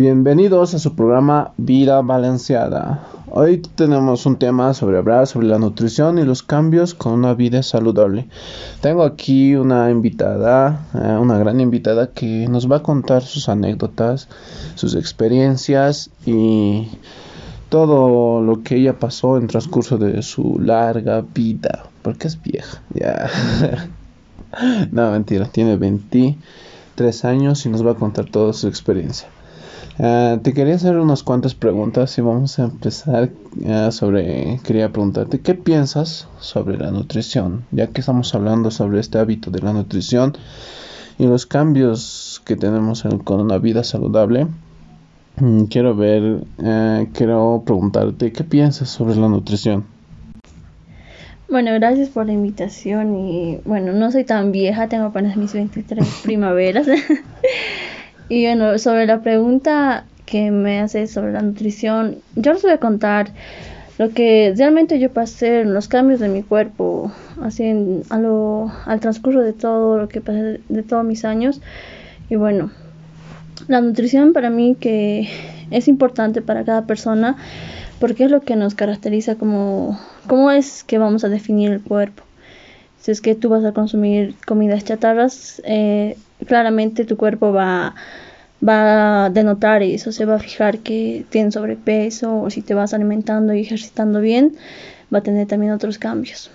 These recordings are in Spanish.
Bienvenidos a su programa Vida Balanceada. Hoy tenemos un tema sobre hablar sobre la nutrición y los cambios con una vida saludable. Tengo aquí una invitada, eh, una gran invitada que nos va a contar sus anécdotas, sus experiencias y todo lo que ella pasó en transcurso de su larga vida, porque es vieja, ya. no, mentira, tiene 23 años y nos va a contar toda su experiencia. Ah, te quería hacer unas cuantas preguntas y vamos a empezar ah, sobre, quería preguntarte, ¿qué piensas sobre la nutrición? Ya que estamos hablando sobre este hábito de la nutrición y los cambios que tenemos con una vida saludable, mm, quiero ver, ah, quiero preguntarte, ¿qué piensas sobre la nutrición? Bueno, gracias por la invitación y bueno, no soy tan vieja, tengo apenas mis 23 primaveras. Y bueno, sobre la pregunta que me hace sobre la nutrición, yo les voy a contar lo que realmente yo pasé los cambios de mi cuerpo, así en, a lo, al transcurso de todo lo que pasé de todos mis años. Y bueno, la nutrición para mí que es importante para cada persona porque es lo que nos caracteriza como cómo es que vamos a definir el cuerpo. Si es que tú vas a consumir comidas chatarras, eh, claramente tu cuerpo va, va a denotar eso, se va a fijar que tienes sobrepeso o si te vas alimentando y ejercitando bien, va a tener también otros cambios.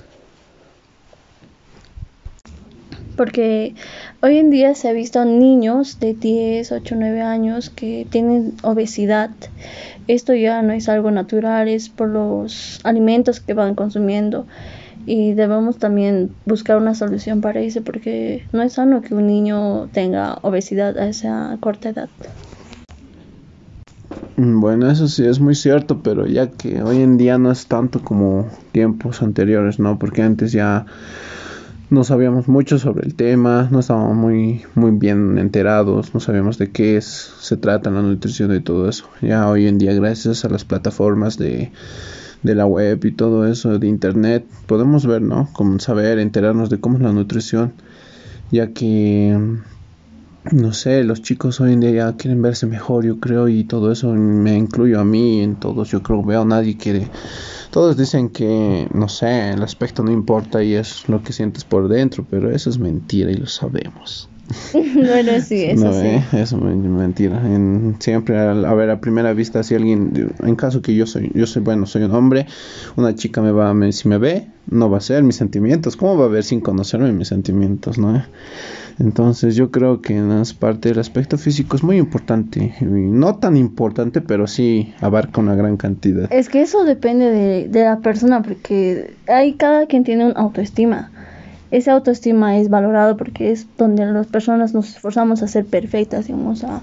Porque hoy en día se ha visto niños de 10, 8, 9 años que tienen obesidad. Esto ya no es algo natural, es por los alimentos que van consumiendo y debemos también buscar una solución para eso porque no es sano que un niño tenga obesidad a esa corta edad. Mm, bueno, eso sí es muy cierto, pero ya que hoy en día no es tanto como tiempos anteriores, ¿no? Porque antes ya no sabíamos mucho sobre el tema, no estábamos muy, muy bien enterados, no sabíamos de qué es, se trata la nutrición y todo eso. Ya hoy en día, gracias a las plataformas de de la web y todo eso, de internet, podemos ver, ¿no? Como saber, enterarnos de cómo es la nutrición, ya que, no sé, los chicos hoy en día ya quieren verse mejor, yo creo, y todo eso me incluyo a mí, en todos, yo creo, veo, nadie quiere, todos dicen que, no sé, el aspecto no importa y es lo que sientes por dentro, pero eso es mentira y lo sabemos. bueno, sí, eso sí. Eso es mentira. En, siempre, a, ver, a primera vista, si alguien, en caso que yo soy, yo soy, bueno, soy un hombre, una chica me va, a si me ve, no va a ser mis sentimientos. ¿Cómo va a ver sin conocerme mis sentimientos, no? Entonces yo creo que en esa parte del aspecto físico es muy importante. no tan importante, pero sí abarca una gran cantidad. Es que eso depende de, de la persona, porque hay cada quien tiene una autoestima esa autoestima es valorado porque es donde las personas nos esforzamos a ser perfectas, digamos, a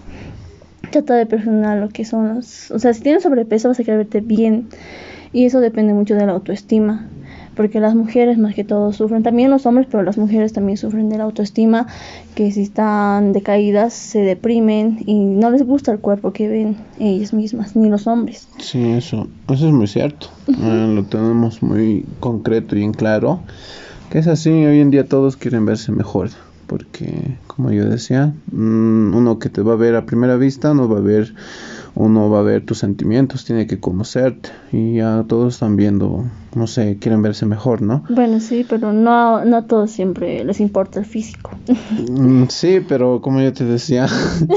tratar de perfeccionar lo que son los... O sea, si tienes sobrepeso vas a querer verte bien. Y eso depende mucho de la autoestima, porque las mujeres más que todo sufren, también los hombres, pero las mujeres también sufren de la autoestima, que si están decaídas se deprimen y no les gusta el cuerpo que ven ellas mismas, ni los hombres. Sí, eso, eso es muy cierto, eh, lo tenemos muy concreto y en claro que es así, hoy en día todos quieren verse mejor, porque como yo decía, mm, uno que te va a ver a primera vista no va a ver uno va a ver tus sentimientos, tiene que conocerte y ya todos están viendo, no sé, quieren verse mejor, ¿no? Bueno, sí, pero no, no a todos siempre les importa el físico. Mm, sí, pero como yo te decía,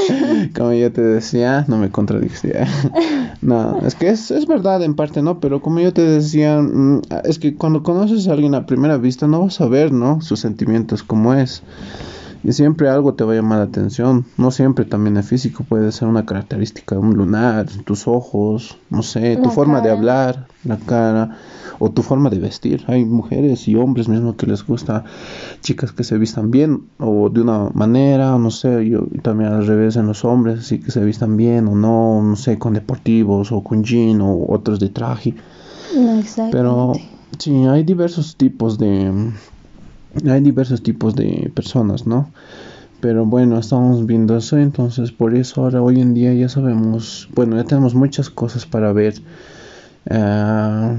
como yo te decía, no me contradicía. no, es que es, es verdad en parte, ¿no? Pero como yo te decía, mm, es que cuando conoces a alguien a primera vista no vas a ver, ¿no? Sus sentimientos como es y siempre algo te va a llamar la atención. No siempre también el físico puede ser una característica, un lunar, tus ojos, no sé, tu forma de hablar, la cara o tu forma de vestir. Hay mujeres y hombres mismo que les gusta chicas que se vistan bien o de una manera, no sé, yo también al revés en los hombres, así que se vistan bien o no, no sé, con deportivos o con jean o otros de traje. Pero sí, hay diversos tipos de hay diversos tipos de personas, ¿no? Pero bueno, estamos viendo eso, entonces por eso ahora hoy en día ya sabemos, bueno, ya tenemos muchas cosas para ver, uh,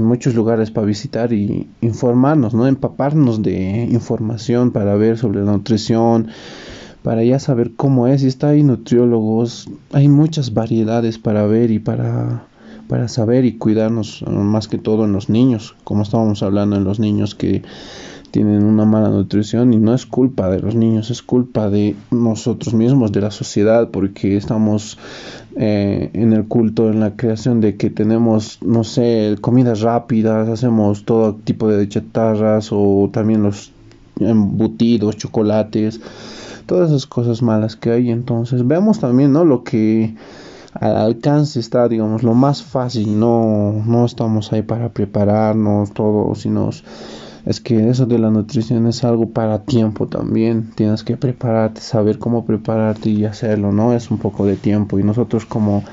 muchos lugares para visitar y informarnos, ¿no? Empaparnos de información para ver sobre la nutrición, para ya saber cómo es. Y está hay nutriólogos, hay muchas variedades para ver y para, para saber y cuidarnos, más que todo en los niños, como estábamos hablando en los niños que tienen una mala nutrición y no es culpa de los niños, es culpa de nosotros mismos, de la sociedad, porque estamos eh, en el culto, en la creación de que tenemos, no sé, comidas rápidas, hacemos todo tipo de chatarras o también los embutidos, chocolates todas esas cosas malas que hay. Entonces, vemos también, ¿no? Lo que al alcance está, digamos, lo más fácil, no, no estamos ahí para prepararnos todo, sino es que eso de la nutrición es algo para tiempo también, tienes que prepararte, saber cómo prepararte y hacerlo, ¿no? Es un poco de tiempo y nosotros como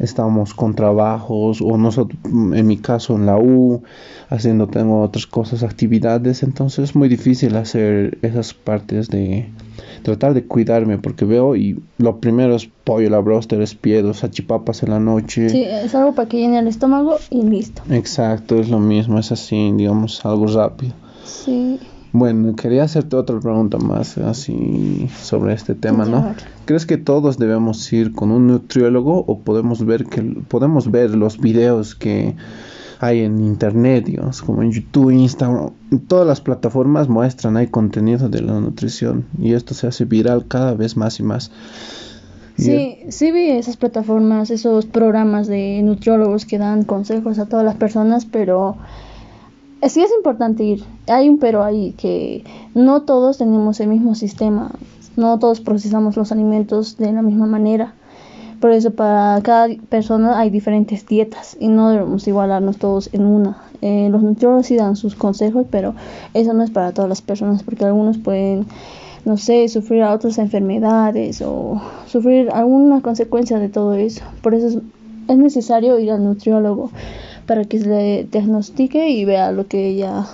estamos con trabajos o nosotros, en mi caso en la U, haciendo tengo otras cosas, actividades, entonces es muy difícil hacer esas partes de tratar de cuidarme porque veo y lo primero es pollo, la broster, es piedos, achipapas en la noche. Sí, es algo para que llene el estómago y listo. Exacto, es lo mismo, es así, digamos, algo rápido. Sí. Bueno, quería hacerte otra pregunta más así sobre este tema, ¿no? ¿Crees que todos debemos ir con un nutriólogo o podemos ver que podemos ver los videos que hay en internet, digamos, como en YouTube, Instagram, todas las plataformas muestran, hay contenido de la nutrición y esto se hace viral cada vez más y más. Sí, sí vi esas plataformas, esos programas de nutriólogos que dan consejos a todas las personas, pero sí es importante ir. Hay un pero ahí que no todos tenemos el mismo sistema, no todos procesamos los alimentos de la misma manera. Por eso para cada persona hay diferentes dietas y no debemos igualarnos todos en una. Eh, los nutriólogos sí dan sus consejos, pero eso no es para todas las personas porque algunos pueden, no sé, sufrir otras enfermedades o sufrir alguna consecuencia de todo eso. Por eso es, es necesario ir al nutriólogo para que se le diagnostique y vea lo que ella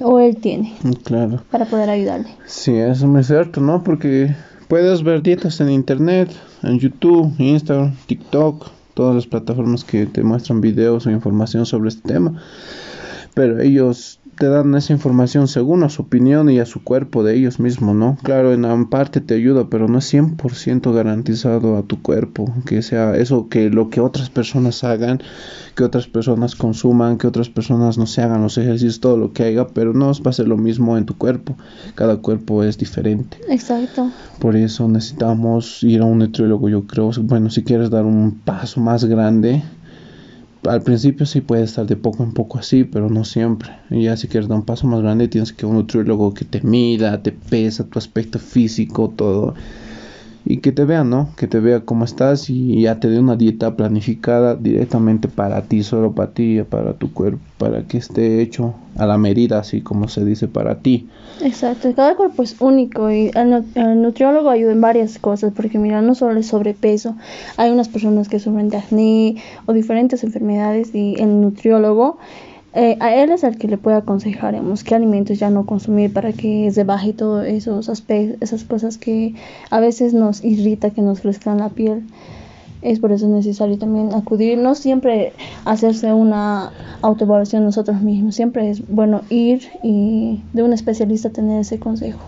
o él tiene. Claro. Para poder ayudarle. Sí, eso es muy cierto, ¿no? Porque puedes ver dietas en internet, en YouTube, Instagram, TikTok, todas las plataformas que te muestran videos o información sobre este tema. Pero ellos te dan esa información según a su opinión y a su cuerpo de ellos mismos, ¿no? Claro, en parte te ayuda, pero no es 100% garantizado a tu cuerpo, que sea eso, que lo que otras personas hagan, que otras personas consuman, que otras personas no se hagan los ejercicios, todo lo que haga, pero no va a ser lo mismo en tu cuerpo, cada cuerpo es diferente. Exacto. Por eso necesitamos ir a un nutriólogo, yo creo, bueno, si quieres dar un paso más grande, al principio sí puede estar de poco en poco así, pero no siempre. Y ya si quieres dar un paso más grande, tienes que un nutriólogo que te mida, te pesa tu aspecto físico, todo y que te vea, ¿no? Que te vea cómo estás y ya te dé una dieta planificada directamente para ti, solo para ti, para tu cuerpo, para que esté hecho a la medida, así como se dice para ti. Exacto, cada cuerpo es único y el, nutriólogo ayuda en varias cosas, porque mira, no solo es sobrepeso, hay unas personas que sufren de acné o diferentes enfermedades y el nutriólogo eh, a él es el que le puede aconsejar qué alimentos ya no consumir para que se baje todos esos aspectos, esas cosas que a veces nos irrita que nos crezcan la piel. Es por eso necesario también acudir, no siempre hacerse una autoevaluación nosotros mismos, siempre es bueno ir y de un especialista tener ese consejo.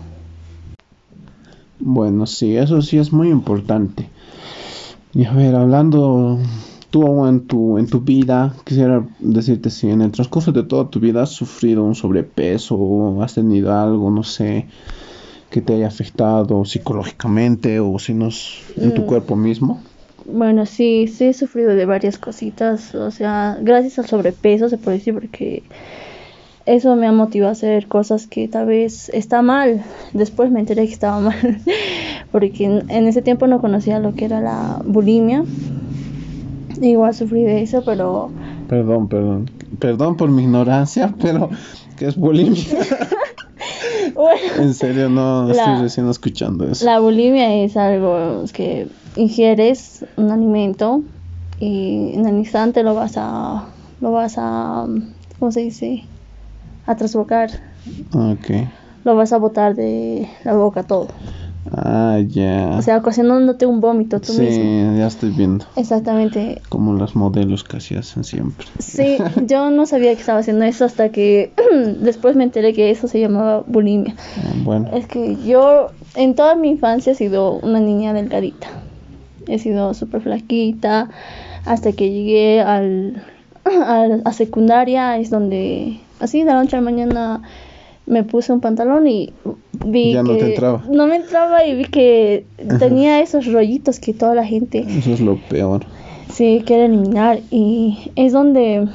Bueno, sí, eso sí es muy importante. Y a ver, hablando tú en tu, en tu vida, quisiera decirte si en el transcurso de toda tu vida has sufrido un sobrepeso o has tenido algo, no sé, que te haya afectado psicológicamente o si no en tu mm. cuerpo mismo. Bueno, sí, sí he sufrido de varias cositas, o sea, gracias al sobrepeso se puede decir porque eso me ha motivado a hacer cosas que tal vez está mal. Después me enteré que estaba mal, porque en ese tiempo no conocía lo que era la bulimia Igual sufrí de eso, pero... Perdón, perdón. Perdón por mi ignorancia, pero ¿qué es bulimia? en serio, no estoy recién escuchando eso. La bulimia es algo que ingieres un alimento y en el instante lo vas a... Lo vas a... ¿Cómo se dice? A trasbocar. Ok. Lo vas a botar de la boca todo. Ah, ya. O sea, ocasionándote un vómito tú sí, mismo. ya estoy viendo. Exactamente. Como los modelos casi hacen siempre. Sí, yo no sabía que estaba haciendo eso hasta que después me enteré que eso se llamaba bulimia. Ah, bueno. Es que yo en toda mi infancia he sido una niña delgadita. He sido súper flaquita hasta que llegué al, al- a secundaria es donde así de la noche a la mañana me puse un pantalón y vi Ya que no te entraba. no me entraba y vi que tenía esos rollitos que toda la gente Eso es lo peor. sí quiere eliminar y es donde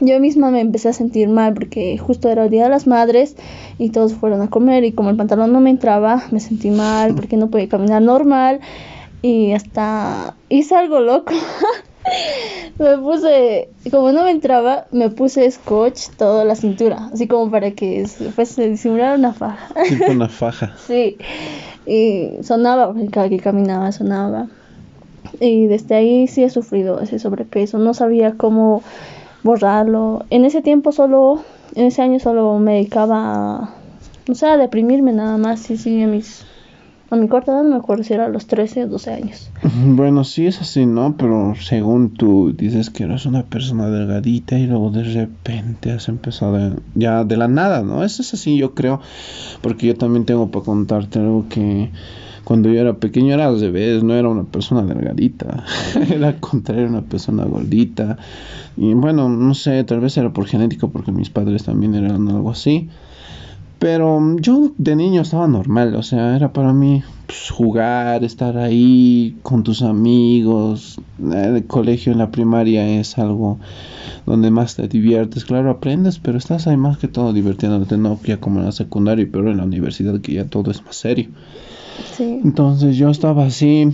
yo misma me empecé a sentir mal porque justo era el día de las madres y todos fueron a comer y como el pantalón no me entraba me sentí mal porque no podía caminar normal y hasta hice algo loco me puse como no me entraba me puse scotch toda la cintura así como para que se fuese a disimular una faja Tipo una faja. Sí, y sonaba, porque cada que caminaba sonaba. Y desde ahí sí he sufrido ese sobrepeso, no sabía cómo borrarlo. En ese tiempo solo, en ese año solo me dedicaba a, o sea, a deprimirme nada más. Sí, sí, a mis, a mi corta edad me acuerdo si era a los 13 o 12 años. Bueno, sí es así, ¿no? Pero según tú dices que eres una persona delgadita y luego de repente has empezado ya de la nada, ¿no? Eso es así, yo creo. Porque yo también tengo para contarte algo que cuando yo era pequeño era al revés, no era una persona delgadita, era al contrario, una persona gordita. Y bueno, no sé, tal vez era por genética, porque mis padres también eran algo así. Pero mm, yo de niño estaba normal, o sea, era para mí pues, jugar, estar ahí con tus amigos. El colegio en la primaria es algo donde más te diviertes. Claro, aprendes, pero estás ahí más que todo divirtiéndote, no ya como en la secundaria, pero en la universidad que ya todo es más serio. Sí, Entonces yo estaba así,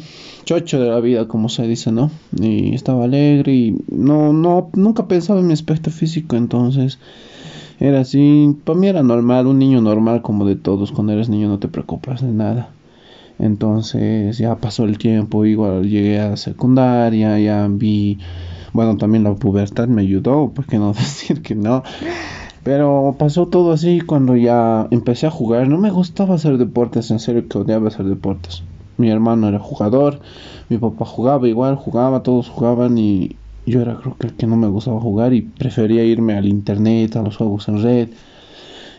chocho de la vida, como se dice, ¿no? Y estaba alegre y no, no, nunca pensaba en mi aspecto físico, entonces era así, para mí era normal, un niño normal como de todos, cuando eres niño no te preocupas de nada. Entonces ya pasó el tiempo, igual llegué a la secundaria, ya vi, bueno, también la pubertad me ayudó, ¿por qué no decir que no? Pero pasó todo así cuando ya empecé a jugar. No me gustaba hacer deportes, en serio que odiaba hacer deportes. Mi hermano era jugador, mi papá jugaba igual, jugaba, todos jugaban y yo era creo que el que no me gustaba jugar y prefería irme al internet, a los juegos en red.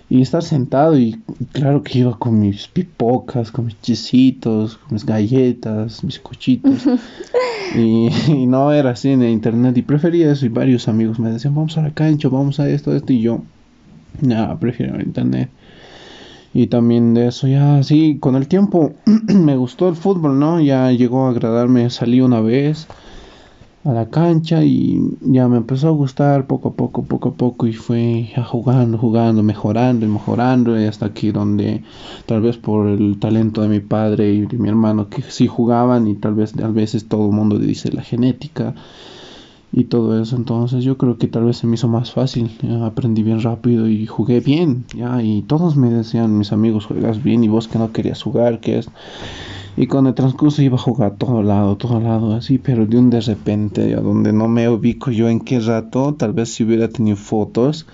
Y estar sentado y claro que iba con mis pipocas, con mis chisitos, con mis galletas, mis cochitos. Y, y no era así en el internet y prefería eso y varios amigos me decían vamos a la cancha, vamos a esto, esto y yo nada, prefiero el internet y también de eso ya sí, con el tiempo me gustó el fútbol, ¿no? Ya llegó a agradarme, salí una vez a la cancha y ya me empezó a gustar poco a poco, poco a poco y fue jugando, jugando, mejorando y mejorando y hasta aquí donde tal vez por el talento de mi padre y de mi hermano que sí jugaban y tal vez a veces todo el mundo dice la genética y todo eso entonces yo creo que tal vez se me hizo más fácil aprendí bien rápido y jugué bien ya y todos me decían mis amigos juegas bien y vos que no querías jugar que es y con el transcurso iba a jugar a todo lado, todo lado, así, pero de un de repente, a donde no me ubico yo en qué rato, tal vez si hubiera tenido fotos,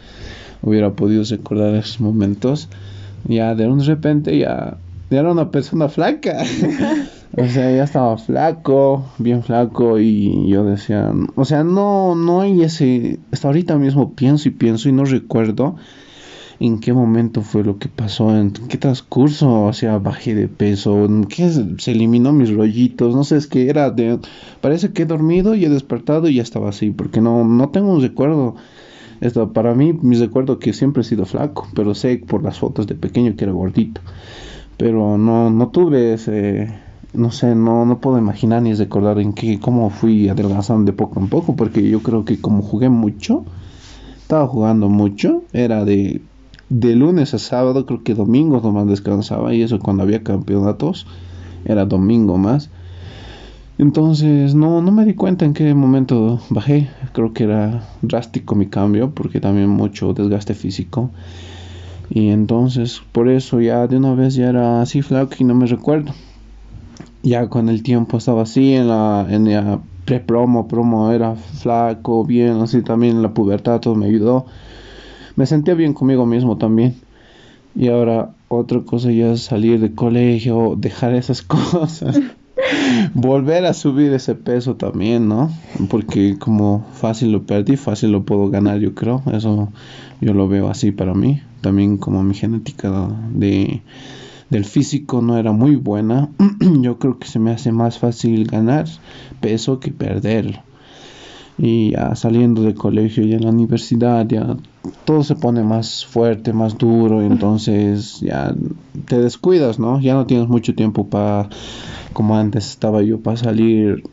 hubiera podido recordar esos momentos. Ya de un de repente ya, ya era una persona flaca. o sea, ya estaba flaco, bien flaco, y yo decía, o sea, no, no hay ese, hasta ahorita mismo pienso y pienso y no recuerdo en qué momento fue lo que pasó, en qué transcurso, o bajé de peso, en qué se eliminó mis rollitos, no sé, es que era de, parece que he dormido y he despertado y ya estaba así, porque no, no tengo un recuerdo, esto, para mí, mi recuerdo que siempre he sido flaco, pero sé por las fotos de pequeño que era gordito, pero no, no tuve ese, no sé, no, no puedo imaginar ni recordar en qué, cómo fui adelgazando de poco en poco, porque yo creo que como jugué mucho, estaba jugando mucho, era de de lunes a sábado, creo que domingo nomás descansaba y eso cuando había campeonatos era domingo más. Entonces no, no me di cuenta en qué momento bajé, creo que era drástico mi cambio porque también mucho desgaste físico. Y entonces por eso ya de una vez ya era así flaco y no me recuerdo. Ya con el tiempo estaba así en la, en la pre-promo, promo era flaco, bien, así también la pubertad todo me ayudó me sentía bien conmigo mismo también. Y ahora otra cosa ya es salir de colegio, dejar esas cosas. Volver a subir ese peso también, ¿no? Porque como fácil lo perdí, fácil lo puedo ganar, yo creo. Eso yo lo veo así para mí. También como mi genética de, del físico no era muy buena, yo creo que se me hace más fácil ganar peso que perderlo y ya saliendo del colegio y en la universidad ya todo se pone más fuerte, más duro, entonces ya te descuidas, ¿no? Ya no tienes mucho tiempo para, como antes estaba yo, para salir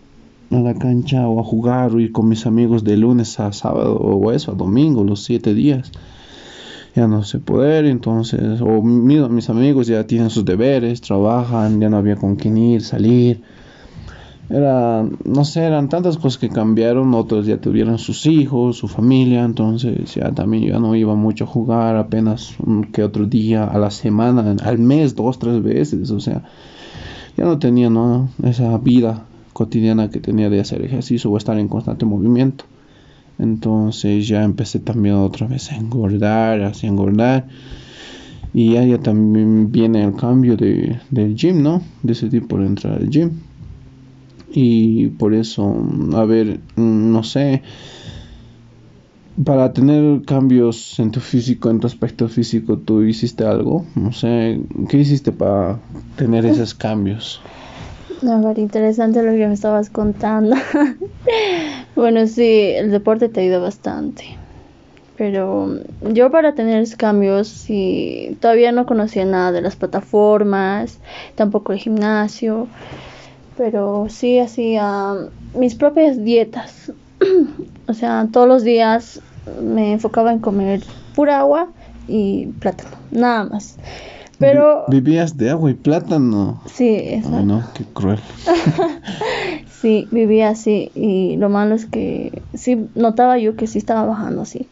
a la cancha o a jugar o ir con mis amigos de lunes a sábado o eso, a domingo, los siete días. Ya no sé poder, entonces, o mis amigos ya tienen sus deberes, trabajan, ya no había con quién ir, salir era, no sé, eran tantas cosas que cambiaron, otros ya tuvieron sus hijos, su familia, entonces ya también ya no iba mucho a jugar, apenas un que otro día a la semana, al mes, dos, tres veces, o sea, ya no tenía ¿no? esa vida cotidiana que tenía de hacer ejercicio o estar en constante movimiento. Entonces ya empecé también otra vez a engordar, así engordar. Y ya, también viene el cambio de, del gym, ¿no? Decidí por entrar al gym y por eso, a ver, no sé, para tener cambios en tu físico, en tu aspecto físico, ¿tú hiciste algo? No sé, ¿qué hiciste para tener esos cambios? Ver, interesante lo que me estabas contando. bueno, sí, el deporte te ayuda bastante. Pero yo para tener cambios, sí, todavía no conocía nada de las plataformas, tampoco el gimnasio pero sí hacía mis propias dietas. o sea, todos los días me enfocaba en comer pura agua y plátano, nada más. Pero vivías de agua y plátano. Sí, exacto. no, qué cruel. sí, vivía así y lo malo es que sí notaba yo que sí estaba bajando así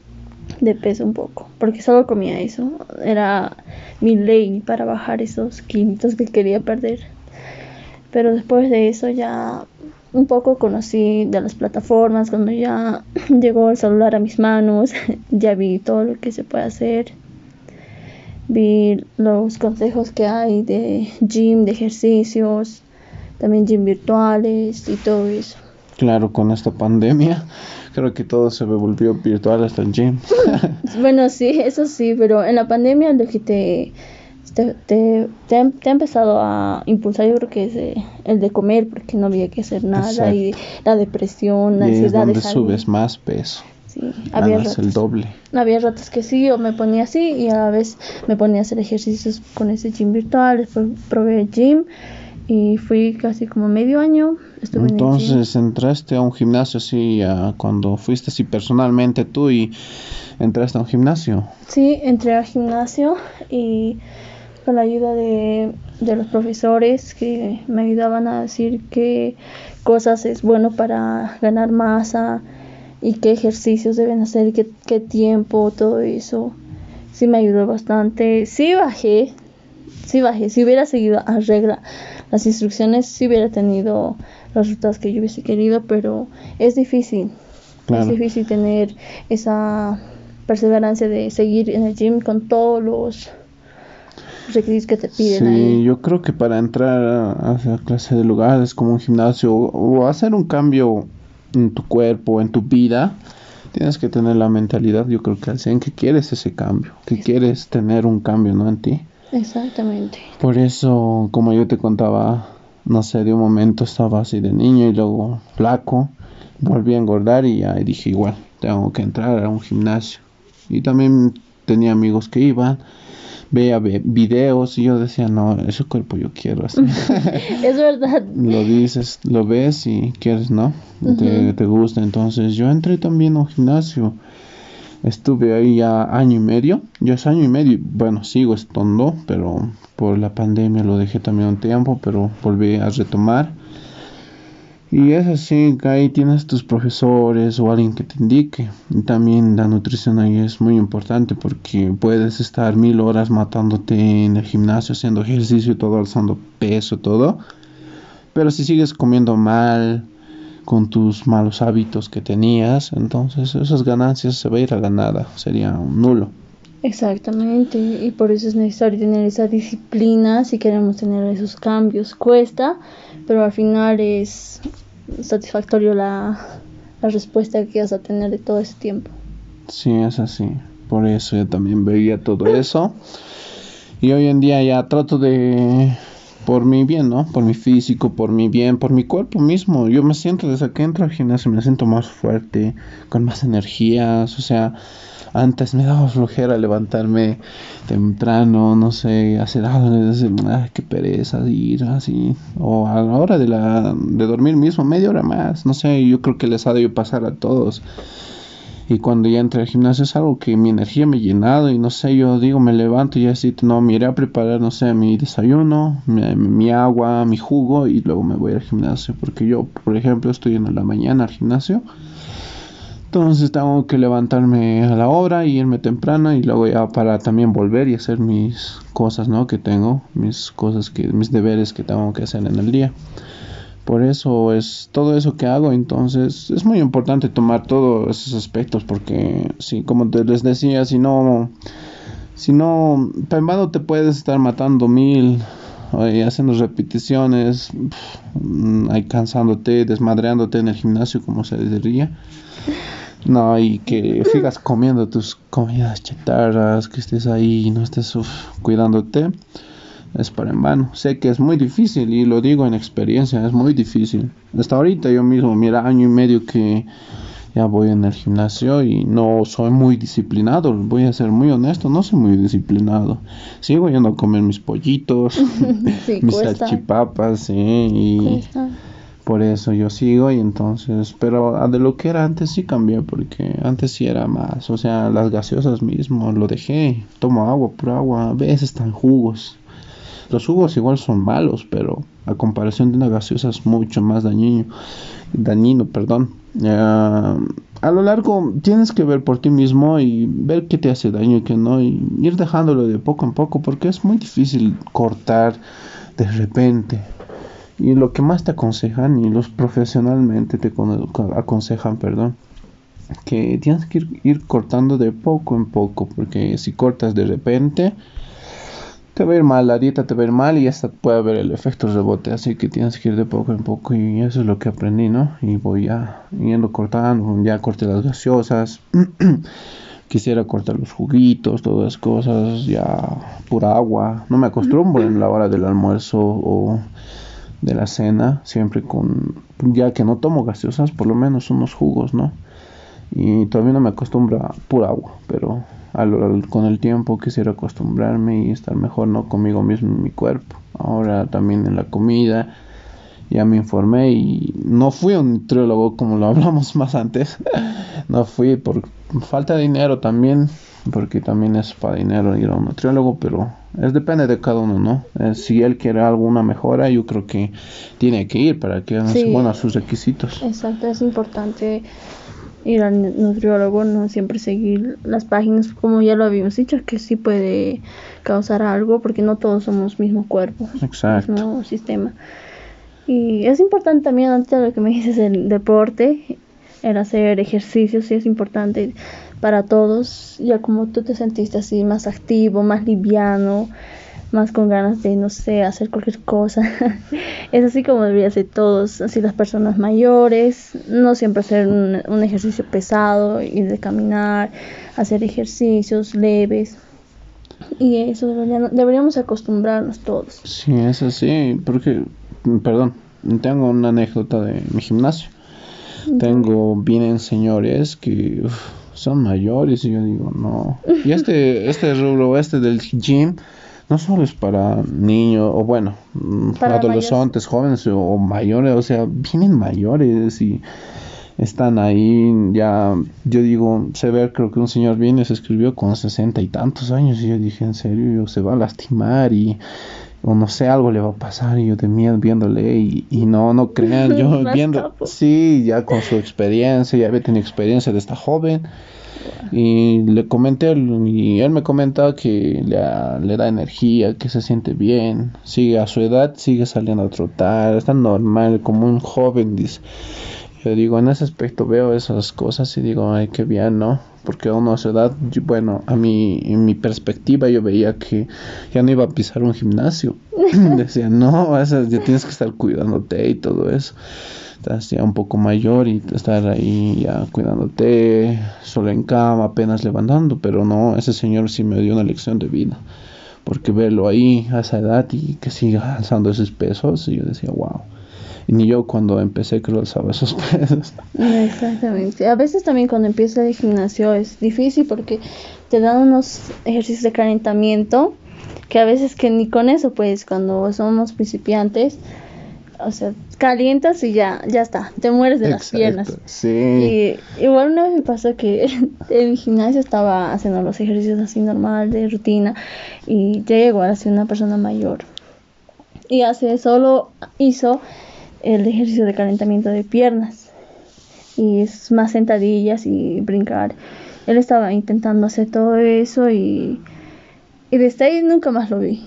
de peso un poco, porque solo comía eso. Era mi ley para bajar esos kilitos que quería perder. Pero después de eso ya un poco conocí de las plataformas, cuando ya llegó el celular a mis manos, ya vi todo lo que se puede hacer. Vi los consejos que hay de gym, de ejercicios, también gym virtuales y todo eso. Claro, con esta pandemia creo que todo se volvió virtual hasta el gym. bueno, sí, eso sí, pero en la pandemia lo que te te, te, te, ha empezado a impulsar, yo creo que es eh, el de comer, porque no había que hacer nada, y la depresión, la y ansiedad. Es donde subes más peso. Sí, había ratos, el doble. Había ratos que sí, o me ponía así, y a la vez me ponía a hacer ejercicios con ese gym virtual, después probé el gym, y fui casi como medio año. Estuve Entonces entraste a un gimnasio así, cuando fuiste así personalmente tú y entraste a un gimnasio. Sí, entré al gimnasio y con la ayuda de, los profesores que me ayudaban a decir qué cosas es bueno para ganar masa y qué ejercicios deben hacer, qué, qué tiempo, todo eso. Sí me ayudó bastante. Sí bajé, sí bajé. Si hubiera seguido a regla las instrucciones, sí hubiera tenido los resultados que yo hubiese querido, pero es difícil. Es difícil tener esa perseverancia de seguir en el gym con todos los requisitos que te piden. Sí, yo creo que para entrar a esa clase de lugares como un gimnasio o hacer un cambio en tu cuerpo, en tu vida, tienes que tener la mentalidad, yo creo que al 100 que quieres ese cambio, que quieres tener un cambio, ¿no? En ti. Exactamente. Por eso, como yo te contaba, no sé, de un momento estaba así de niño y luego flaco, volví a engordar y ya dije igual, tengo que entrar a un gimnasio. Y también tenía amigos que iban veía videos y yo decía, no, ese cuerpo yo quiero así. es verdad. lo dices, lo ves y quieres, ¿no? te, te, gusta. Entonces yo entré también a un gimnasio. Estuve ahí ya año y medio. Ya es año y medio. Bueno, sigo estando, pero por la pandemia lo dejé también un tiempo, pero volví a retomar. Y es así, que ahí tienes tus profesores o alguien que te indique. Y también la nutrición ahí es muy importante porque puedes estar mil horas matándote en el gimnasio, haciendo ejercicio y todo, alzando peso, todo. Pero si sigues comiendo mal, con tus malos hábitos que tenías, entonces esas ganancias se va a ir a la nada, sería un nulo. Exactamente, y por eso es necesario tener esa disciplina si queremos tener esos cambios. Cuesta, pero al final es satisfactorio la, la respuesta que vas a tener de todo ese tiempo. Sí, es así. Por eso yo también veía todo eso. Y hoy en día ya trato de por mi bien, ¿no? Por mi físico, por mi bien, por mi cuerpo mismo. Yo me siento desde que entro al gimnasio, me siento más fuerte, con más energías, o sea, antes me daba flojera levantarme temprano, no sé, hacer algo, ay, qué pereza ir así, o a la hora de, la, de dormir mismo, media hora más, no sé, yo creo que les ha de pasar a todos. Y cuando ya entré al gimnasio es algo que mi energía me ha llenado y no sé, yo digo, me levanto y así, no, me iré a preparar, no sé, mi desayuno, mi, agua, mi jugo y luego me voy al gimnasio. Porque yo, por ejemplo, estoy en la mañana al gimnasio. Entonces tengo que levantarme a la hora y irme temprano y luego ya para también volver y hacer mis cosas, ¿no? Que tengo, mis cosas que, mis deberes que tengo que hacer en el día. Por eso es todo eso que hago, entonces es muy importante tomar todos esos aspectos porque si como te les decía, si no si no vano te puedes estar matando mil y haciendo repeticiones, ahí cansándote, desmadreándote en el gimnasio como se diría. No, y que sigas comiendo tus comidas chatarras, que estés ahí y no estés cuidándote es para en vano. Sé que es muy difícil y lo digo en experiencia, es muy difícil. Hasta ahorita yo mismo, mira, año y medio que ya voy en el gimnasio y no soy muy disciplinado, voy a ser muy honesto, no soy muy disciplinado. Sigo yendo a comer mis pollitos, mis salchipapas, sí, y por eso yo sigo y entonces, pero de lo que era antes sí cambié porque antes sí era más, o sea, las gaseosas mismo lo dejé, tomo agua, por agua, a veces están jugos los jugos igual son malos, pero a comparación de una gaseosa es mucho más dañino. dañino perdón. a lo largo tienes que ver por ti mismo y ver qué te hace daño y qué no, y ir dejándolo de poco en poco, porque es muy difícil cortar de repente. Y lo que más te aconsejan, y los profesionalmente te aconsejan, perdón, que tienes que ir, cortando de poco en poco, porque si cortas de repente, te va a ir mal, la dieta te va a ir mal y hasta puede haber el efecto rebote, así que tienes que ir de poco en poco y eso es lo que aprendí, ¿no? Y voy ya yendo cortando, ya corté las gaseosas, quisiera cortar los juguitos, todas las cosas, ya pura agua, no me acostumbro en la hora del almuerzo o de la cena, siempre con, ya que no tomo gaseosas, por lo menos unos jugos, ¿no? Y todavía no me acostumbro a pura agua, pero con el tiempo quisiera acostumbrarme y estar mejor no conmigo mismo en mi cuerpo. Ahora también en la comida ya me informé y no fui un nutriólogo como lo hablamos más antes. no fui por falta de dinero también, porque también es para dinero ir a un nutriólogo, pero es depende de cada uno, ¿no? Eh, si él quiere alguna mejora, yo creo que tiene que ir para que sí, sus requisitos. Exacto, es importante ir al nutriólogo, no siempre seguir las páginas, como ya lo habíamos dicho, que sí puede causar algo, porque no todos somos mismo cuerpo, Exacto. mismo sistema. Y es importante también, antes de lo que me dices, el deporte, el hacer ejercicio, sí es importante para todos, ya como tú te sentiste así más activo, más liviano, más con ganas de, no sé, hacer cualquier cosa. es así como debería ser todos, así las personas mayores, no siempre hacer un, ejercicio pesado, ir de caminar, hacer ejercicios leves. Y eso deberíamos acostumbrarnos todos. Sí, es así, porque, perdón, tengo una anécdota de mi gimnasio. Tengo, vienen señores que son mayores y yo digo, no. Y este, este rubro, este del gym, no solo es para niños, o bueno, mm, para adolescentes, jóvenes o, mayores, o sea, vienen mayores y están ahí, ya, yo digo, se ve, creo que un señor viene, se escribió con sesenta y tantos años, y yo dije, en serio, se va a lastimar y, o no sé, algo le va a pasar, y yo de miedo viéndole, y, y no, no crean, yo viendo, sí, ya con su experiencia, ya había tenido experiencia de esta joven, y le comenté y él me comenta que le, le, da energía, que se siente bien, sigue a su edad, sigue saliendo a trotar, está normal, como un joven, dice. Yo digo, en ese aspecto veo esas cosas y digo, ay, qué bien, ¿no? Porque a una edad, yo- bueno, a mí, en mi perspectiva yo veía que ya no iba a pisar un gimnasio. Decía, no, ya tienes que estar cuidándote y todo eso. Estás ya un poco mayor y estar ahí ya cuidándote, solo en cama, apenas levantando, pero no, ese señor sí me dio una lección de vida. Porque verlo ahí a esa edad y que siga alzando esos pesos, y yo decía, wow. Ni yo cuando empecé que lo alzaba esos pesos. Exactamente. A veces también cuando empieza el gimnasio es difícil porque te dan unos ejercicios de calentamiento que a veces que ni con eso pues cuando somos principiantes, o sea, calientas y ya, ya está, te mueres de las Exacto, piernas. Sí. Y igual una vez me pasó que en mi gimnasio estaba haciendo los ejercicios así normal, de rutina, y ya llegó a ser una persona mayor. Y hace solo hizo el ejercicio de calentamiento de piernas. Y es más sentadillas y brincar. Él estaba intentando hacer todo eso y, y desde ahí nunca más lo vi.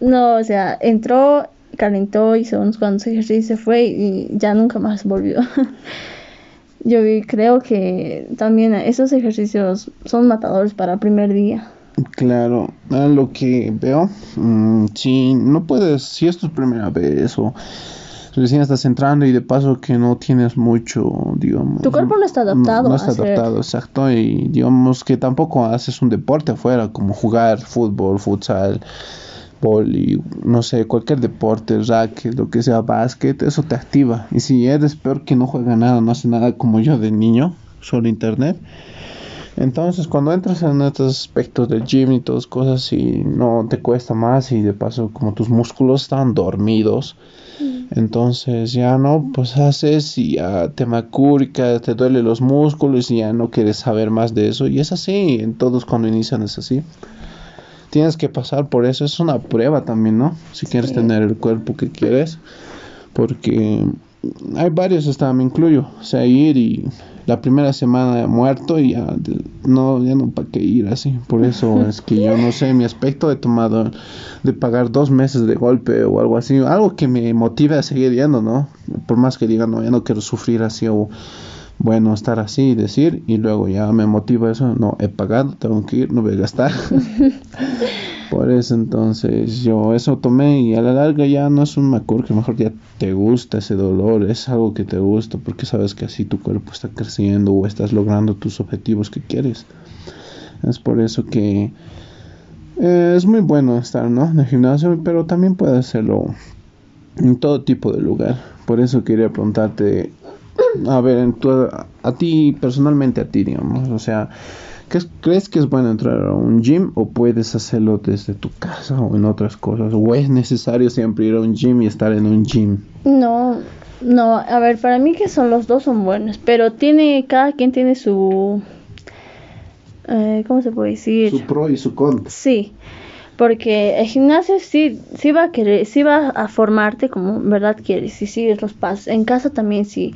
No, o sea, entró, calentó, hizo unos cuantos ejercicios, se fue y ya nunca más volvió. Yo creo que también esos ejercicios son matadores para el primer día. Claro, a lo que veo, mm, si no puedes, si es tu primera vez o recién estás entrando y de paso que no tienes mucho, digamos. Tu cuerpo no está adaptado No, no está adaptado, exacto, y digamos que tampoco haces un deporte afuera, como jugar fútbol, futsal, vóley, no sé, cualquier deporte, racket, lo que sea, básquet, eso te activa. Y si eres peor que no juega nada, no hace nada como yo de niño, solo internet. Entonces, cuando entras en estos aspectos del gym y todas cosas y no te cuesta más y de paso como tus músculos están dormidos, entonces ya no, pues haces y ya te macúrica, te duele los músculos y ya no quieres saber más de eso y es así, en todos cuando inician es así. Tienes que pasar por eso, es una prueba también, ¿no? Si quieres Sí. tener el cuerpo que quieres, porque hay varios, hasta me incluyo, o sea, ir y la primera semana muerto y ya no, ya no para qué ir así. Por eso es que yo no sé, mi aspecto he tomado de pagar dos meses de golpe o algo así, algo que me motive a seguir yendo, ¿no? Por más que diga, no, ya no quiero sufrir así o bueno, estar así y decir y luego ya me motiva eso, no, he pagado, tengo que ir, no voy a gastar. Por eso entonces yo eso tomé y a la larga ya no es un macur que mejor ya te gusta ese dolor, es algo que te gusta porque sabes que así tu cuerpo está creciendo o estás logrando tus objetivos que quieres. Es por eso que eh, es muy bueno estar ¿no? en el gimnasio, pero también puedes hacerlo en todo tipo de lugar. Por eso quería preguntarte, a ver, en tu, a, a ti personalmente, a ti, digamos, o sea, ¿qué es- ¿crees que es bueno entrar a un gym o puedes hacerlo desde tu casa o en otras cosas? ¿O es necesario siempre ir a un gym y estar en un gym? No, no, a ver, para mí que son los dos son buenos, pero tiene, cada quien tiene su, eh, ¿cómo se puede decir? Su pro y su contra. Sí, porque el gimnasio sí, sí va a querer, sí va a formarte como verdad quieres y sigues los pasos. En casa también sí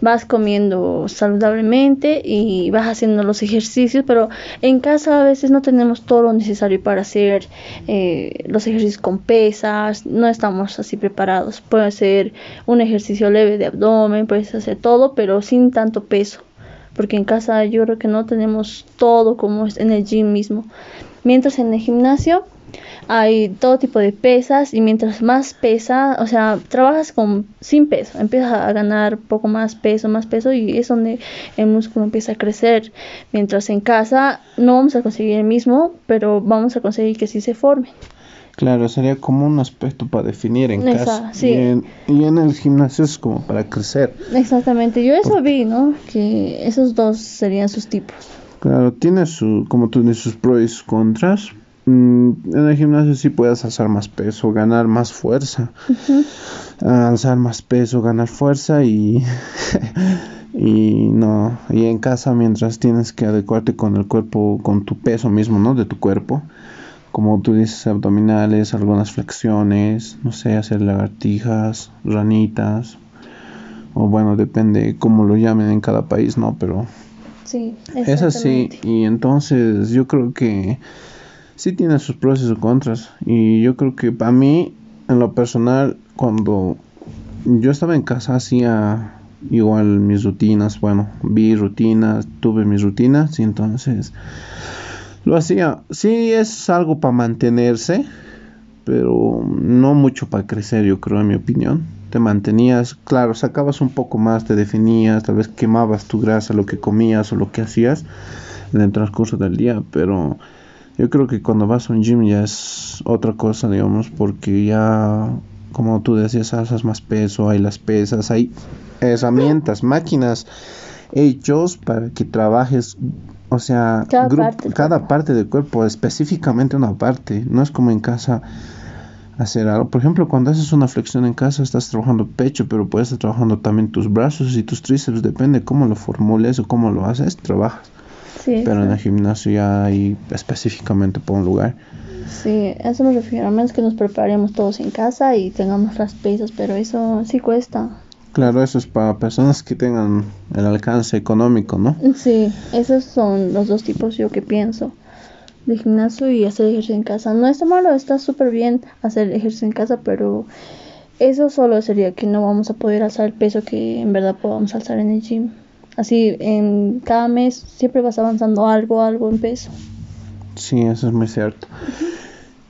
vas comiendo saludablemente y vas haciendo los ejercicios, pero en casa a veces no tenemos todo lo necesario para hacer eh, los ejercicios con pesas, no estamos así preparados. Puede ser un ejercicio leve de abdomen, puedes hacer todo, pero sin tanto peso porque en casa yo creo que no tenemos todo como es en el gym mismo. Mientras en el gimnasio hay todo tipo de pesas y mientras más pesa, o sea, trabajas con sin peso, empiezas a ganar poco más peso, más peso y es donde el músculo empieza a crecer. Mientras en casa no vamos a conseguir el mismo, pero vamos a conseguir que sí se forme. Claro, sería como un aspecto para definir en Exacto, casa. sí. Y, en, y en el gimnasio es como para crecer. Exactamente, yo eso vi, ¿no? Que esos dos serían sus tipos. Claro, tiene su, como tú dices, sus pros y sus contras. Mm, en el gimnasio sí puedes alzar más peso, ganar más fuerza. Ah, alzar más peso, ganar fuerza y, y no, y en casa mientras tienes que adecuarte con el cuerpo, con tu peso mismo, ¿no? De tu cuerpo. Como tú dices, abdominales, algunas flexiones, no sé, hacer lagartijas, ranitas. O bueno, depende cómo lo llamen en cada país, ¿no? Pero Sí, es así, y entonces yo creo que sí tiene sus pros y sus contras. Y yo creo que para mí, en lo personal, cuando yo estaba en casa hacía igual mis rutinas, bueno, vi rutinas, tuve mis rutinas y entonces lo hacía. Sí es algo para mantenerse, pero no mucho para crecer, yo creo, en mi opinión. Te mantenías, claro, sacabas un poco más, te definías, tal vez quemabas tu grasa, lo que comías o lo que hacías en el transcurso del día, pero yo creo que cuando vas a un gym ya es otra cosa, digamos, porque ya, como tú decías, haces más peso, hay las pesas, hay herramientas, máquinas hechos para que trabajes, o sea, cada, parte, del cuerpo, específicamente una parte, no es como en casa hacer algo. Por ejemplo, cuando haces una flexión en casa, estás trabajando pecho, pero puedes estar trabajando también tus brazos y tus tríceps, depende cómo lo formules o cómo lo haces, trabajas. Pero en el gimnasio ya hay específicamente por un lugar. Sí, eso me refiero, a menos que nos preparemos todos en casa y tengamos las pesas, pero eso sí cuesta. Claro, eso es para personas que tengan el alcance económico, ¿no? Sí, esos son los dos tipos yo que pienso de gimnasio y hacer ejercicio en casa. No está malo, está súper bien hacer ejercicio en casa, pero eso solo sería que no vamos a poder alzar el peso que en verdad podamos alzar en el gym. Así, en cada mes siempre vas avanzando algo, algo en peso. Sí, eso es muy cierto.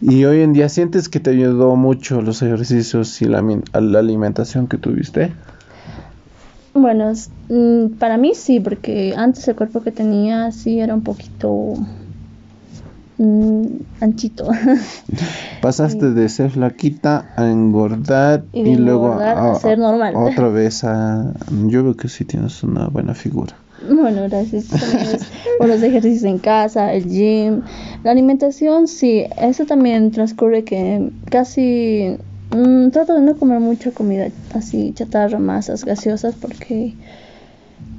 ¿Y hoy en día sientes que te ayudó mucho los ejercicios y la, la alimentación que tuviste? Bueno, mm, para mí sí, porque antes el cuerpo que tenía sí era un poquito mm, anchito. Pasaste de ser flaquita a engordar y, luego a, ser normal. Otra vez a... Yo veo que sí tienes una buena figura. Bueno, gracias por los ejercicios en casa, el gym, la alimentación, sí, eso también transcurre que casi mm, trato de no comer mucha comida así chatarra, masas, gaseosas, porque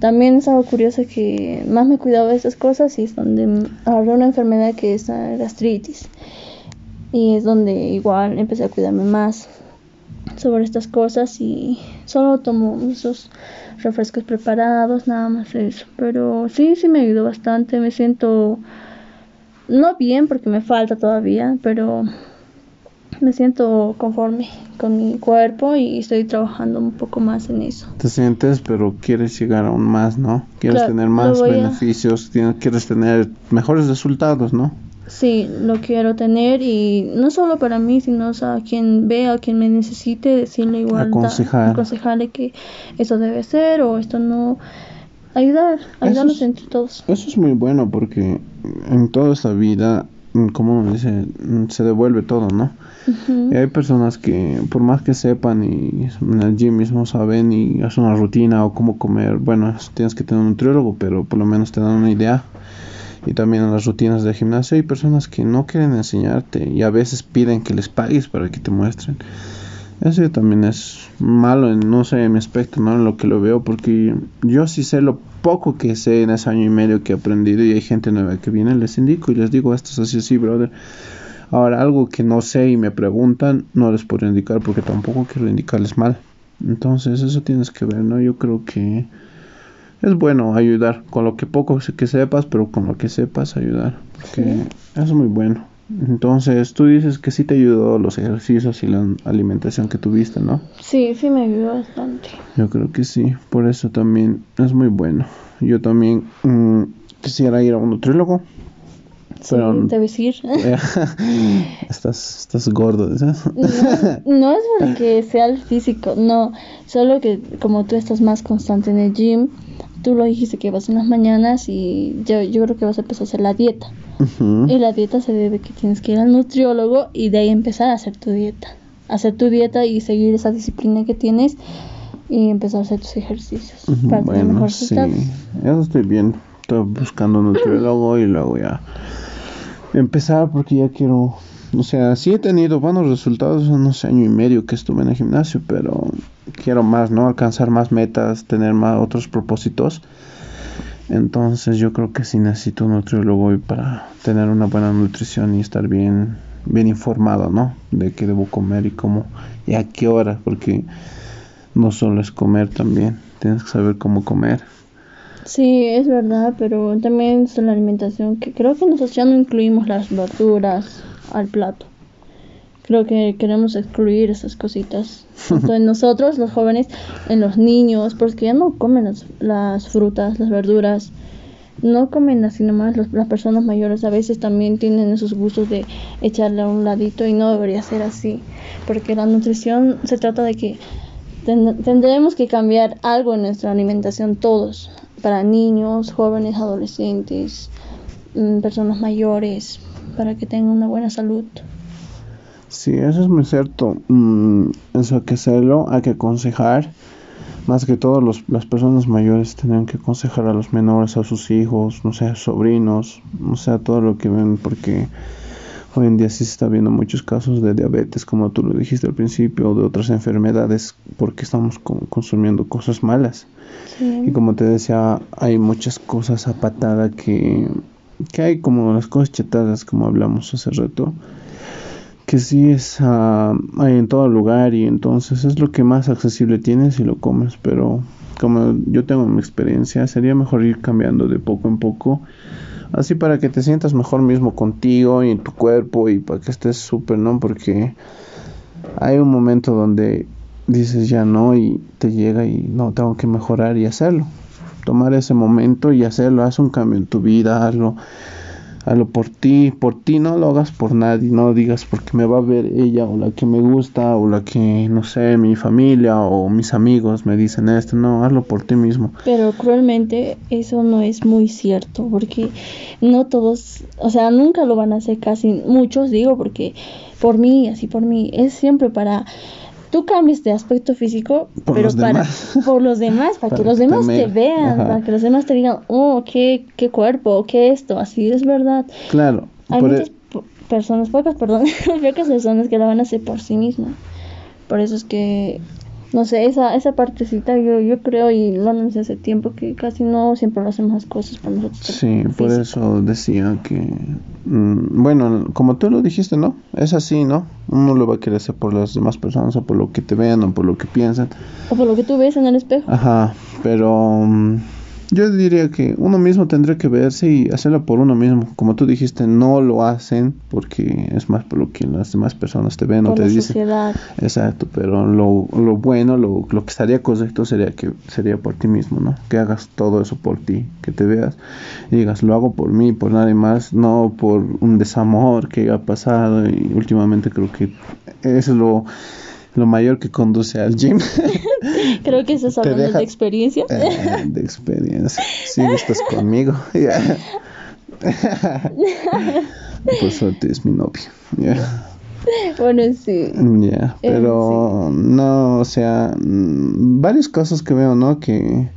también es algo curioso que más me cuidado de esas cosas y es donde agarré una enfermedad que es la gastritis. Y es donde igual empecé a cuidarme más sobre estas cosas y solo tomo esos refrescos preparados, nada más eso. Pero sí, sí me ayudó bastante, me siento no bien porque me falta todavía, pero me siento conforme con mi cuerpo y estoy trabajando un poco más en eso. Te sientes, pero quieres llegar aún más, ¿no? Quieres tener más beneficios, quieres tener mejores resultados, ¿no? Sí, lo quiero tener y no solo para mí, sino a quien vea, a quien me necesite, decirle igual, aconsejarle que eso debe ser o esto no. Ayudar, ayudarnos entre todos. Eso es muy bueno porque en toda esta vida, como uno dice, se devuelve todo, ¿no? Y hay personas que, por más que sepan y en el gym mismo saben y hacen una rutina o cómo comer, bueno, tienes que tener un nutriólogo, pero por lo menos te dan una idea y también en las rutinas de gimnasio hay personas que no quieren enseñarte y a veces piden que les pagues para que te muestren. Eso también es malo, en, no sé, en mi aspecto, ¿no? En lo que lo veo, porque yo sí sé lo poco que sé en ese año y medio que he aprendido y hay gente nueva que viene, les indico y les digo, esto es así, así, brother. Ahora, algo que no sé y me preguntan, no les puedo indicar porque tampoco quiero indicarles mal. Entonces, eso tienes que ver, ¿no? Yo creo que es bueno ayudar con lo que poco que sepas, pero con lo que sepas ayudar, porque es muy bueno. Entonces, tú dices que sí te ayudó los ejercicios y la alimentación que tuviste, ¿no? Sí, sí me ayudó bastante. Yo creo que sí, por eso también es muy bueno. Yo también mm, quisiera ir a un nutriólogo. Sí, debes ir. estás, estás gordo, No, no es porque sea el físico, no. Solo que como tú estás más constante en el gym, tú lo dijiste que vas en las mañanas y yo, yo creo que vas a empezar a hacer la dieta. Y la dieta se debe que tienes que ir al nutriólogo y de ahí empezar a hacer tu dieta. Hacer tu dieta y seguir esa disciplina que tienes y empezar a hacer tus ejercicios para tener mejor sí. Eso estoy bien. Estoy buscando un nutriólogo y luego ya empezar porque ya quiero o sea, sí he tenido buenos resultados en no sé, año y medio que estuve en el gimnasio, pero quiero más, ¿no? Alcanzar más metas, tener más otros propósitos. Entonces yo creo que sí necesito un nutriólogo para tener una buena nutrición y estar bien, bien informado, ¿no? De qué debo comer y cómo y a qué hora, porque no solo es comer también, tienes que saber cómo comer. Sí, es verdad, pero también es la alimentación, que creo que nosotros ya no incluimos las verduras, al plato. creo que queremos excluir esas cositas, tanto en nosotros, los jóvenes, en los niños, porque ya no comen las, las frutas, las verduras, no comen así nomás, los, las personas mayores a veces también tienen esos gustos de echarle a un ladito y no debería ser así, porque la nutrición se trata de que tendremos que cambiar algo en nuestra alimentación todos, para niños, jóvenes, adolescentes, mm, personas mayores, para que tengan una buena salud. Sí, eso es muy cierto. Mm, eso hay que hacerlo, hay que aconsejar. Más que todo, los, las personas mayores tienen que aconsejar a los menores, a sus hijos, no sé, sobrinos, no sé, todo lo que ven, porque hoy en día sí se está viendo muchos casos de diabetes, como tú lo dijiste al principio, o de otras enfermedades, porque estamos consumiendo cosas malas. Y como te decía, hay muchas cosas a patada que, que hay como las cosas chetadas, como hablamos hace rato que sí es uh, hay en todo lugar y entonces es lo que más accesible tienes y lo comes, pero como yo tengo mi experiencia, sería mejor ir cambiando de poco en poco, así para que te sientas mejor mismo contigo y en tu cuerpo y para que estés súper, ¿no? Porque hay un momento donde dices ya no y te llega y no, tengo que mejorar y hacerlo. Tomar ese momento y hacerlo, haz un cambio en tu vida, hazlo hazlo por ti, por ti no lo hagas por nadie, no digas porque me va a ver ella o la que me gusta o la que, no sé, mi familia o mis amigos me dicen esto, no, hazlo por ti mismo. Pero cruelmente eso no es muy cierto porque no todos, o sea, nunca lo van a hacer casi, muchos digo porque por mí, así por mí, es siempre para tú cambies de aspecto físico, pero para por los demás, para, que los demás te, vean, para que los demás te digan, oh, qué, qué cuerpo, qué esto, así es verdad. Claro. Hay muchas e- personas, pocas, perdón, pocas personas que lo van a hacer por sí mismas. Por eso es que no sé, esa, esa partecita yo, yo creo y lo anuncié hace tiempo que casi no siempre lo hacemos las cosas por nosotros. Sí, por eso decía que, mm, bueno, como tú lo dijiste, ¿no? Es así, ¿no? Uno lo va a querer hacer por las demás personas o por lo que te vean o por lo que piensan. O por lo que tú ves en el espejo. Ajá, pero... Mm, yo diría que uno mismo tendría que verse y hacerlo por uno mismo. Como tú dijiste, no lo hacen porque es más por lo que las demás personas te ven o te dicen. Sociedad. Exacto, pero lo, lo bueno, lo, lo, que estaría correcto sería que sería por ti mismo, ¿no? Que hagas todo eso por ti, que te veas y digas, lo hago por mí, por nadie más, no por un desamor que ha pasado y últimamente creo que eso es lo lo mayor que conduce al gym. Creo que estás hablando de experiencia. Eh, de experiencia. Sí, estás conmigo. Por suerte es mi novio. Bueno, sí. Ya, pero no, o sea, mm, varios casos que veo, ¿no? Que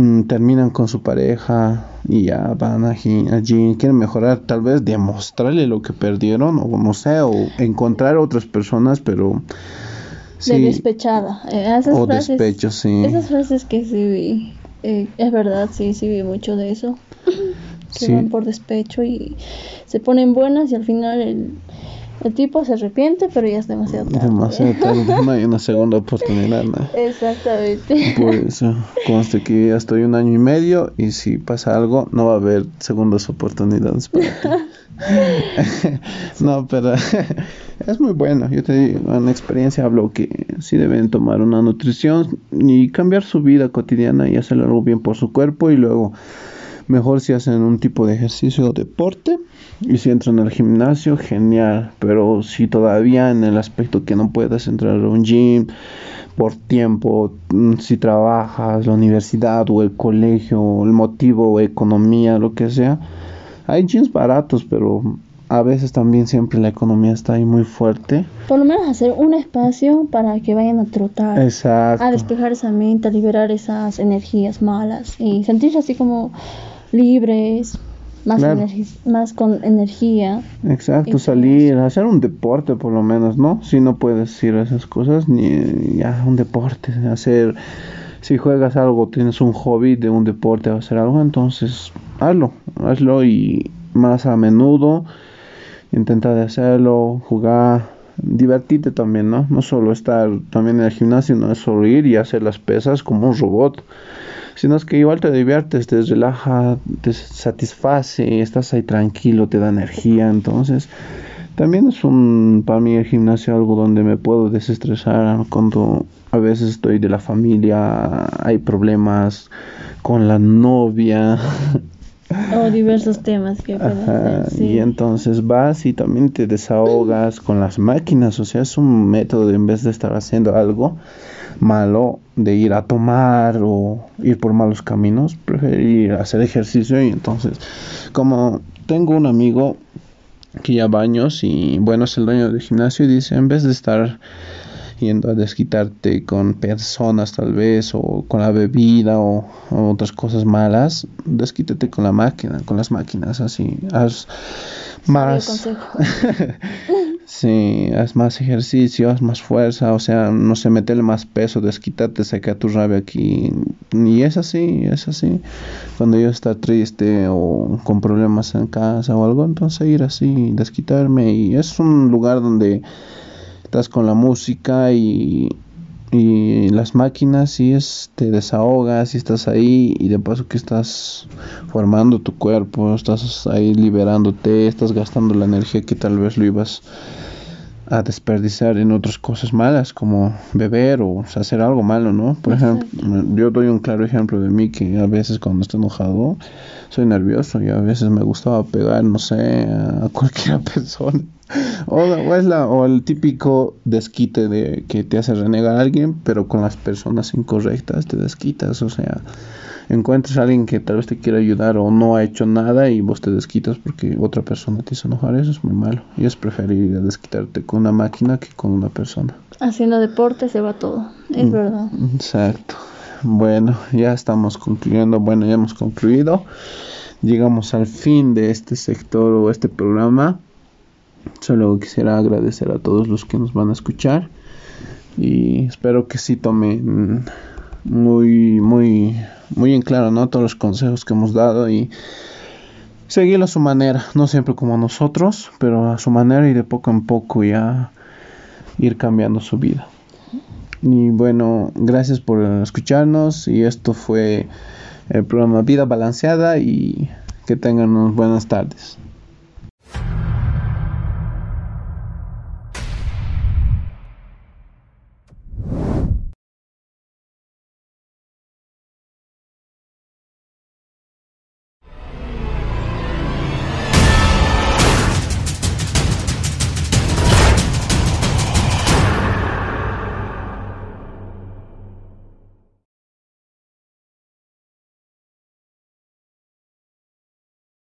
mm, terminan con su pareja y ya van allí, allí, quieren mejorar, tal vez demostrarle lo que perdieron o no sé, o encontrar otras personas, pero... Sí, de despechada. Eh, esas o despecho, sí. Esas frases que sí vi, eh, es verdad, sí, sí vi mucho de eso. que van por despecho y se ponen buenas y al final el, el tipo se arrepiente, pero ya es demasiado tarde. Demasiado tarde, no hay una segunda oportunidad. ¿no? Exactamente. Por eso, conste que ya estoy un año y medio y si pasa algo, no va a haber segundas oportunidades para ti. no, pero es muy bueno. Yo te digo, en experiencia hablo que sí deben tomar una nutrición y cambiar su vida cotidiana y hacer algo bien por su cuerpo y luego mejor si hacen un tipo de ejercicio o deporte y si entran al gimnasio, genial. Pero si todavía en el aspecto que no puedes entrar a un gym por tiempo, mm, si trabajas, la universidad o el colegio, el motivo, o economía, lo que sea, hay gyms baratos, pero a veces también siempre la economía está ahí muy fuerte. Por lo menos hacer un espacio para que vayan a trotar. Exacto. A despejar esa mente, a liberar esas energías malas y sentirse así como libres, más, más con energía. Exacto, salir, hacer un deporte por lo menos, ¿no? Si no puedes ir a esas cosas, ni ya un deporte, hacer, si juegas algo, tienes un hobby de un deporte o hacer algo, entonces hazlo, hazlo y más a menudo, intenta de hacerlo, jugar, divertirte también, ¿no? No solo estar también en el gimnasio, no es solo ir y hacer las pesas como un robot sino es que igual te diviertes, te relaja, te satisface, estás ahí tranquilo, te da energía, entonces También es un, para mí el gimnasio algo donde me puedo desestresar cuando a veces estoy de la familia, hay problemas con la novia. O diversos temas que Y entonces vas y también te desahogas con las máquinas, o sea, es un método de, en vez de estar haciendo algo malo, de ir a tomar o ir por malos caminos, preferir hacer ejercicio y entonces, como tengo un amigo que ya va años y bueno, es el dueño del gimnasio y dice, en vez de estar yendo a desquitarte con personas tal vez o con la bebida o, otras cosas malas, desquítate con la máquina, con las máquinas así, haz más. sí, haz más ejercicio, haz más fuerza, o sea, no sé, meterle más peso, desquítate, saca tu rabia aquí y es así, es así. Cuando yo está triste o con problemas en casa o algo, entonces ir así, desquitarme y es un lugar donde estás con la música y, y las máquinas y es, te desahogas y estás ahí y de paso que estás formando tu cuerpo, estás ahí liberándote, estás gastando la energía que tal vez lo ibas a desperdiciar en otras cosas malas como beber o hacer algo malo, ¿no? Por ejemplo, yo doy un claro ejemplo de mí que a veces cuando estoy enojado soy nervioso y a veces me gustaba pegar, no sé, a cualquier persona. O, es la, o el típico desquite de que te hace renegar a alguien, pero con las personas incorrectas te desquitas, o sea, encuentras a alguien que tal vez te quiera ayudar o no ha hecho nada y vos te desquitas porque otra persona te hizo enojar, eso es muy malo. Y es preferible desquitarte con una máquina que con una persona. Haciendo deporte se va todo, es mm, verdad. Exacto. Bueno, ya estamos concluyendo, bueno, ya hemos concluido. Llegamos al fin de este sector o este programa. Solo quisiera agradecer a todos los que nos van a escuchar y espero que sí tomen muy muy muy en claro, ¿no? Todos los consejos que hemos dado y seguirlo a su manera, no siempre como nosotros, pero a su manera y de poco en poco ya ir cambiando su vida. Y bueno, gracias por escucharnos y esto fue el programa Vida Balanceada y que tengan unas buenas tardes.